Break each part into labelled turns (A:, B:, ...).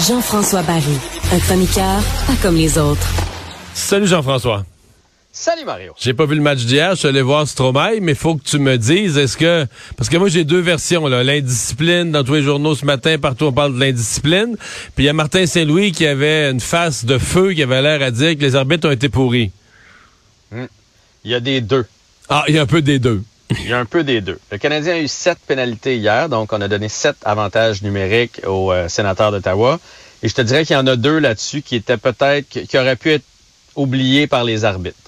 A: Jean-François Barry, un chroniqueur pas comme les autres.
B: Salut Jean-François.
C: Salut Mario.
B: J'ai pas vu le match d'hier, je suis allé voir Stromae, mais faut que tu me dises, est-ce que... Parce que moi, j'ai deux versions, là. L'indiscipline, dans tous les journaux ce matin, partout on parle de l'indiscipline. Puis il y a Martin Saint-Louis qui avait une face de feu, qui avait l'air à dire que les arbitres ont été pourris.
C: Il y a des deux.
B: Ah, il y a un peu des deux.
C: Il y a un peu des deux. Le Canadien a eu sept pénalités hier, donc on a donné sept avantages numériques aux euh, sénateurs d'Ottawa. Et je te dirais qu'il y en a deux là-dessus qui étaient peut-être, qui auraient pu être oubliés par les arbitres.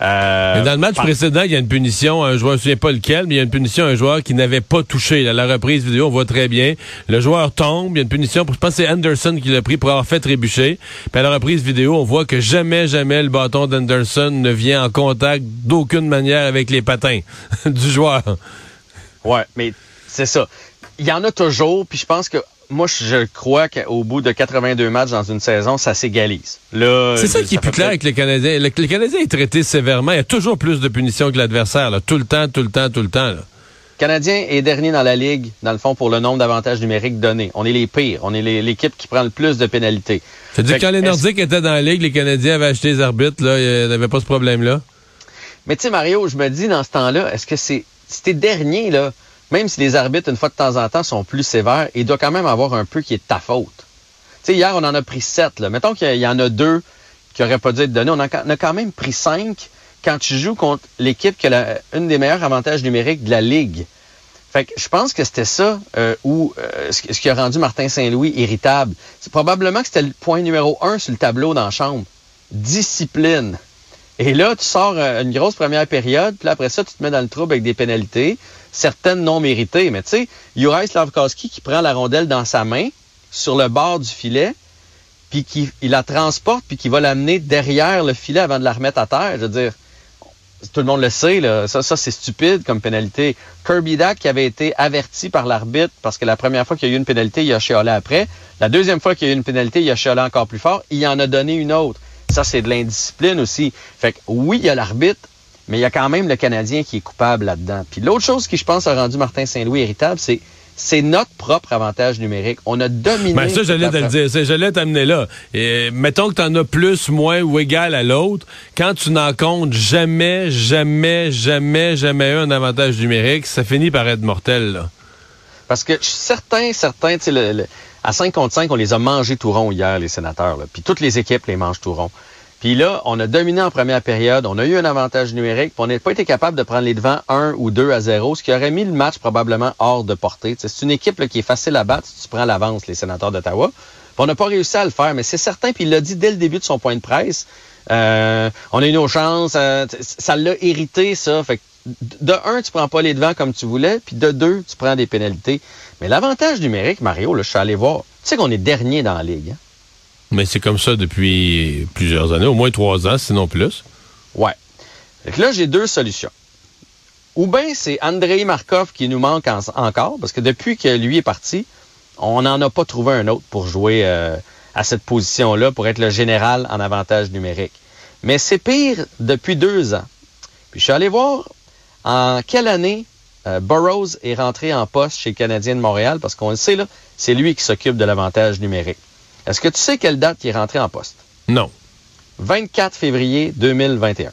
C: Euh,
B: Mais dans le match
C: par-
B: précédent, il y a une punition, à un joueur, je ne me souviens pas lequel, mais il y a une punition à un joueur qui n'avait pas touché. Là, la reprise vidéo, on voit très bien. Le joueur tombe, il y a une punition, pour, je pense que c'est Anderson qui l'a pris pour avoir fait trébucher. Puis à la reprise vidéo, on voit que jamais, jamais le bâton d'Anderson ne vient en contact d'aucune manière avec les patins du joueur.
C: Ouais, mais c'est ça. Il y en a toujours, puis je pense que moi, je crois qu'au bout de 82 matchs dans une saison, ça s'égalise. Là,
B: C'est ça qui est plus clair avec les Canadiens. Le, le Canadien est traité sévèrement. Il y a toujours plus de punitions que l'adversaire, là. tout le temps, tout le temps, tout le temps. Là.
C: Canadien est dernier dans la ligue, dans le fond, pour le nombre d'avantages numériques donnés. On est les pires. On est les- l'équipe qui prend le plus de pénalités.
B: C'est-à-dire que quand les Nordiques étaient dans la ligue, les Canadiens avaient acheté les arbitres, là, il n'y avait pas ce problème-là.
C: Mais tu sais, Mario, je me dis dans ce temps-là, est-ce que c'est. T'es dernier, là, même si les arbitres, une fois de temps en temps, sont plus sévères, il doit quand même avoir un peu qui est de ta faute. Tu sais, hier, on en a pris sept. Mettons qu'il y en a deux qui auraient pas dû être donnés. On a, quand même pris cinq quand tu joues contre l'équipe qui a la- une des meilleurs avantages numériques de la Ligue. Fait que je pense que c'était ça euh, euh, ce, qui- ce qui a rendu Martin Saint-Louis irritable. C'est probablement que c'était le point numéro un sur le tableau dans la chambre. Discipline. Et là, tu sors euh, une grosse première période, puis après ça, tu te mets dans le trouble avec des pénalités, certaines non méritées. Mais tu sais, Juraj Slavkowski qui prend la rondelle dans sa main, sur le bord du filet, puis qui il la transporte, puis qui va l'amener derrière le filet avant de la remettre à terre. Je veux dire, tout le monde le sait, ça, ça c'est stupide comme pénalité. Kirby Dack qui avait été averti par l'arbitre parce que la première fois qu'il y a eu une pénalité, il a chialé après. La deuxième fois qu'il y a eu une pénalité, il a chialé encore plus fort. Il en a donné une autre. Ça, c'est de l'indiscipline aussi. Fait que oui, il y a l'arbitre, mais il y a quand même le Canadien qui est coupable là-dedans. Puis l'autre chose qui, je pense, a rendu Martin Saint-Louis irritable, c'est c'est notre propre avantage numérique. On a dominé.
B: Ben ça, j'allais te le dire. J'allais t'amener là. Et, mettons que tu en as plus, moins ou égal à l'autre. Quand tu n'en comptes jamais, jamais, jamais, jamais un avantage numérique, ça finit par être mortel. Là.
C: Parce que je suis certain, certain, tu sais, le- le- à 5 contre 5, on les a mangés tout rond hier, les sénateurs. Puis toutes les équipes les mangent tout rond. Puis là, on a dominé en première période, on a eu un avantage numérique, puis on n'a pas été capable de prendre les devants 1 ou 2 à 0, ce qui aurait mis le match probablement hors de portée. C'est une équipe qui est facile à battre si tu prends l'avance, les sénateurs d'Ottawa. On n'a pas réussi à le faire, mais c'est certain, puis il l'a dit dès le début de son point de presse. euh, on a eu nos chances, euh, ça l'a irrité, ça. De un, tu prends pas les devants comme tu voulais, puis de deux, tu prends des pénalités. Mais l'avantage numérique, Mario, là, je suis allé voir. Tu sais qu'on est dernier dans la ligue. Hein?
B: Mais c'est comme ça depuis plusieurs années, au moins trois ans, sinon plus.
C: Ouais. Que là, j'ai deux solutions. Ou bien c'est Andrei Markov qui nous manque en- encore, parce que depuis que lui est parti, on n'en a pas trouvé un autre pour jouer euh, à cette position-là, pour être le général en avantage numérique. Mais c'est pire depuis deux ans. Puis je suis allé voir en quelle année euh, Burroughs est rentré en poste chez le Canadien de Montréal, parce qu'on le sait, là, c'est lui qui s'occupe de l'avantage numérique. Est-ce que tu sais quelle date il est rentré en poste?
B: Non.
C: 24 février 2021.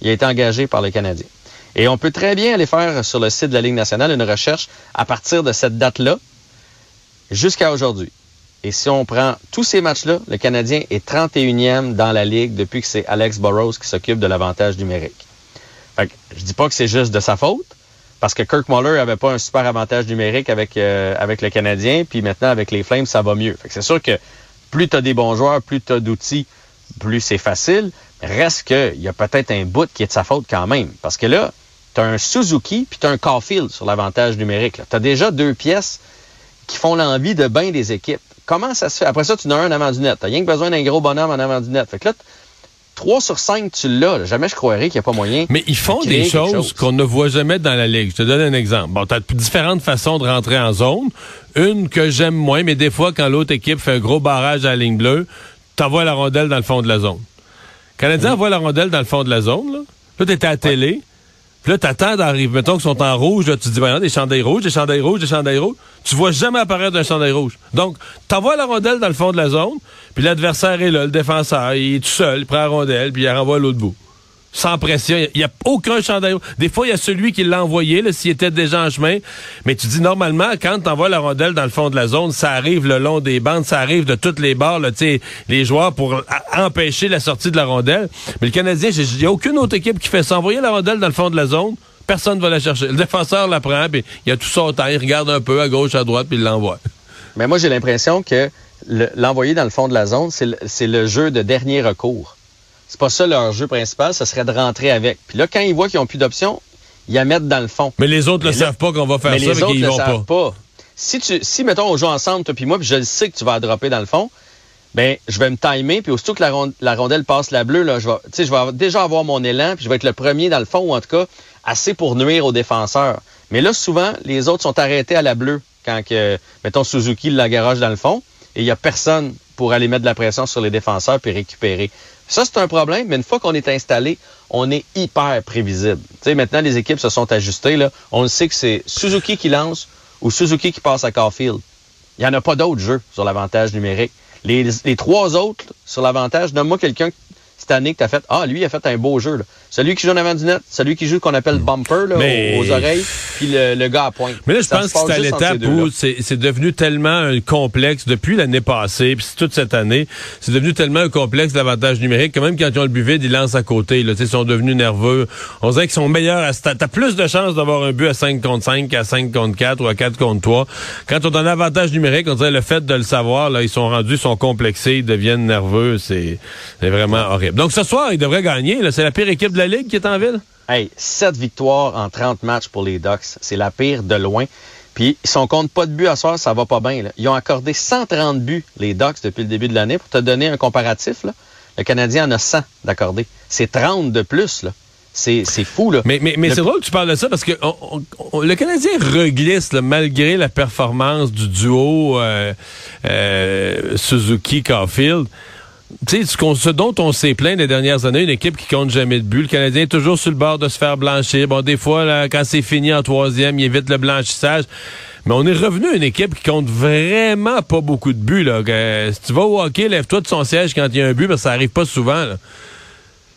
C: Il a été engagé par le Canadien. Et on peut très bien aller faire sur le site de la Ligue nationale une recherche à partir de cette date-là jusqu'à aujourd'hui. Et si on prend tous ces matchs-là, le Canadien est 31e dans la Ligue depuis que c'est Alex Burrows qui s'occupe de l'avantage numérique. Fait que, je dis pas que c'est juste de sa faute, parce que Kirk Muller avait pas un super avantage numérique avec, euh, avec le Canadien, puis maintenant avec les Flames, ça va mieux. C'est sûr que plus tu as des bons joueurs, plus tu d'outils, plus c'est facile. Reste qu'il y a peut-être un bout qui est de sa faute quand même. Parce que là, tu un Suzuki puis tu un Caulfield sur l'avantage numérique. Tu as déjà deux pièces qui font l'envie de bien des équipes. Comment ça se fait? Après ça, tu en as un en avant du net. Tu rien que besoin d'un gros bonhomme en avant du net. 3 sur 5, tu l'as. Jamais je croirais qu'il n'y a pas moyen.
B: Mais ils font des choses qu'on ne voit jamais dans la Ligue. Je te donne un exemple. Bon, tu as différentes façons de rentrer en zone. Une que j'aime moins, mais des fois, quand l'autre équipe fait un gros barrage à la ligne bleue, tu envoies la rondelle dans le fond de la zone. Canadien envoie la rondelle dans le fond de la zone. Là, là tu étais à la télé. Puis là, t'attends d'arriver. Mettons qu'ils sont en rouge, là, tu te dis, ben, des chandails rouges, des chandails rouges, des chandails rouges. Tu vois jamais apparaître un chandail rouge. Donc, t'envoies la rondelle dans le fond de la zone, puis l'adversaire est là, le défenseur, il est tout seul, il prend la rondelle, puis il renvoie l'autre bout sans pression. Il n'y a, aucun chandail. Des fois, il y a celui qui l'a envoyé, s'il était déjà en chemin. Mais tu dis, normalement, quand tu envoies la rondelle dans le fond de la zone, ça arrive le long des bandes, ça arrive de toutes les barres, là, les joueurs pour empêcher la sortie de la rondelle. Mais le Canadien, il n'y a aucune autre équipe qui fait ça. Envoyer la rondelle dans le fond de la zone, personne ne va la chercher. Le défenseur la prend, puis il a tout son temps, il regarde un peu à gauche, à droite, puis il l'envoie.
C: Mais moi, j'ai l'impression que l'envoyer dans le fond de la zone, c'est le jeu de dernier recours. C'est pas ça leur jeu principal, ce serait de rentrer avec. Puis là, quand ils voient qu'ils n'ont plus d'options, ils la mettent dans le fond.
B: Mais les autres ne savent pas qu'on va faire
C: mais
B: ça,
C: les autres
B: ne
C: le savent pas. Si, tu, si, mettons, on joue ensemble, toi puis moi, puis je le sais que tu vas dropper dans le fond, ben je vais me timer, puis aussitôt que la, rondelle passe la bleue, là, je vais, je vais déjà avoir mon élan, puis je vais être le premier dans le fond, ou en tout cas, assez pour nuire aux défenseurs. Mais là, souvent, les autres sont arrêtés à la bleue quand, que, mettons, Suzuki la garage dans le fond, et il n'y a personne pour aller mettre de la pression sur les défenseurs puis récupérer. Ça, c'est un problème, mais une fois qu'on est installé, on est hyper prévisible. Tu sais, maintenant, les équipes se sont ajustées. Là. On sait que c'est Suzuki qui lance ou Suzuki qui passe à Caulfield. Il n'y en a pas d'autres jeux sur l'avantage numérique. Les, les trois autres sur l'avantage, donne-moi quelqu'un cette année que tu as fait, ah, lui, il a fait un beau jeu. Là. Celui qui joue en avant du net, celui qui joue qu'on appelle bumper là, aux, oreilles, puis le, gars à pointe.
B: Mais là, je pense que c'est à l'étape où c'est devenu tellement un complexe depuis l'année passée, puis toute cette année, c'est devenu tellement un complexe d'avantage numérique que même quand ils ont le but vide, ils lancent à côté. Là, ils sont devenus nerveux. On dirait qu'ils sont meilleurs à T'as plus de chances d'avoir un but à 5 contre 5 qu'à 5 contre 4 ou à 4 contre 3. Quand on a un avantage numérique, on dirait le fait de le savoir, là, ils sont rendus, ils sont complexés, ils deviennent nerveux. C'est vraiment horrible. Donc ce soir, ils devraient gagner. C'est la pire équipe de la Ligue qui est en ville.
C: Hey, 7 victoires en 30 matchs pour les Ducks. C'est la pire de loin. Puis, si on compte pas de buts à soir, ça va pas bien. Ils ont accordé 130 buts, les Ducks, depuis le début de l'année. Pour te donner un comparatif, le Canadien en a 100 d'accordé. C'est 30 de plus. Là. C'est, fou, là.
B: Mais, mais, mais c'est drôle que tu parles de ça parce que le Canadien reglisse malgré la performance du duo euh, euh, Suzuki-Caulfield tu sais, ce dont on s'est plaint les dernières années, une équipe qui compte jamais de but. Le Canadien est toujours sur le bord de se faire blanchir. Bon, des fois, quand c'est fini en troisième, il évite le blanchissage. Mais on est revenu à une équipe qui compte vraiment pas beaucoup de buts. Là. si tu vas au hockey, lève-toi de son siège quand il y a un but, mais ça arrive pas souvent.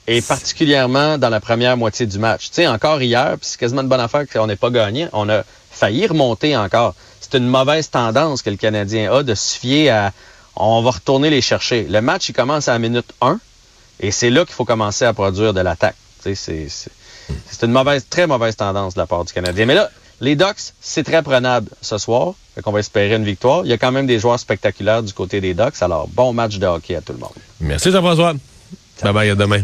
C: Et particulièrement dans la première moitié du match. Tu sais, encore hier, puis c'est quasiment une bonne affaire qu'on n'ait pas gagné, on a failli remonter encore. C'est une mauvaise tendance que le Canadien a de se fier à on va retourner les chercher. Le match, il commence à la minute 1 et c'est là qu'il faut commencer à produire de l'attaque. C'est une mauvaise, très mauvaise tendance de la part du Canadien. Mais là, les Ducks, c'est très prenable ce soir. Fait qu'on va espérer une victoire. Il y a quand même des joueurs spectaculaires du côté des Ducks. Alors, bon match de hockey à tout le monde.
B: Merci Jean-François. Bye bye, à demain.